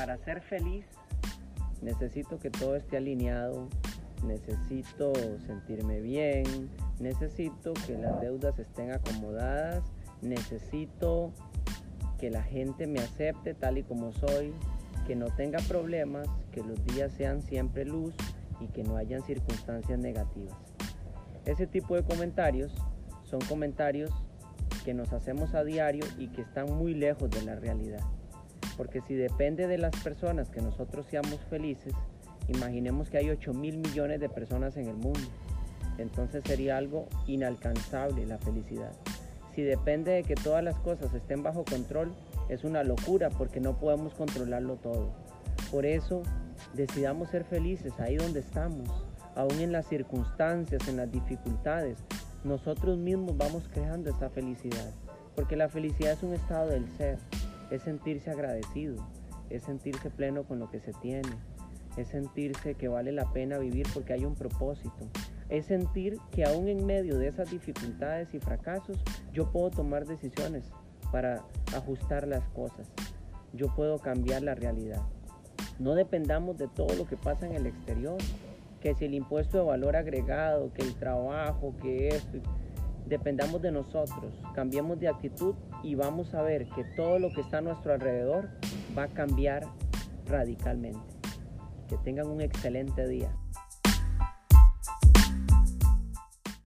para ser feliz necesito que todo esté alineado, necesito sentirme bien, necesito que las deudas estén acomodadas, necesito que la gente me acepte tal y como soy, que no tenga problemas, que los días sean siempre luz y que no hayan circunstancias negativas. Ese tipo de comentarios son comentarios que nos hacemos a diario y que están muy lejos de la realidad. Porque si depende de las personas que nosotros seamos felices, imaginemos que hay 8 mil millones de personas en el mundo. Entonces sería algo inalcanzable la felicidad. Si depende de que todas las cosas estén bajo control, es una locura porque no podemos controlarlo todo. Por eso, decidamos ser felices ahí donde estamos, aún en las circunstancias, en las dificultades. Nosotros mismos vamos creando esa felicidad, porque la felicidad es un estado del ser es sentirse agradecido, es sentirse pleno con lo que se tiene, es sentirse que vale la pena vivir porque hay un propósito, es sentir que aún en medio de esas dificultades y fracasos yo puedo tomar decisiones para ajustar las cosas, yo puedo cambiar la realidad. No dependamos de todo lo que pasa en el exterior, que si el impuesto de valor agregado, que el trabajo, que esto, dependamos de nosotros, cambiemos de actitud y vamos a ver que todo lo que está a nuestro alrededor va a cambiar radicalmente. Que tengan un excelente día.